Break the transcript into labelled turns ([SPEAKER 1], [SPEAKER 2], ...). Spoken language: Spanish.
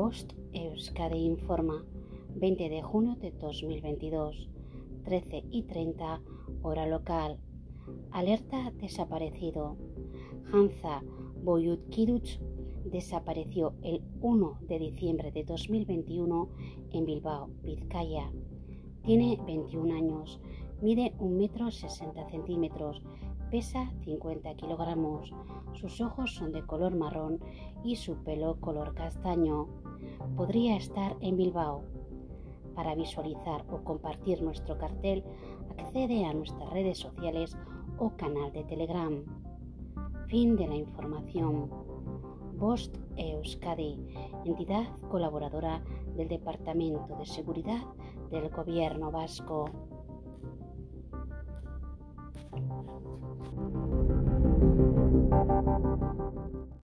[SPEAKER 1] Post Euskadi informa 20 de junio de 2022, 13 y 30 hora local. Alerta desaparecido. Hanza Boyutkiruch desapareció el 1 de diciembre de 2021 en Bilbao, Vizcaya. Tiene 21 años, mide 1 metro 60 centímetros, pesa 50 kilogramos, sus ojos son de color marrón y su pelo color castaño. Podría estar en Bilbao. Para visualizar o compartir nuestro cartel, accede a nuestras redes sociales o canal de Telegram. Fin de la información. Post Euskadi, entidad colaboradora del Departamento de Seguridad del Gobierno Vasco.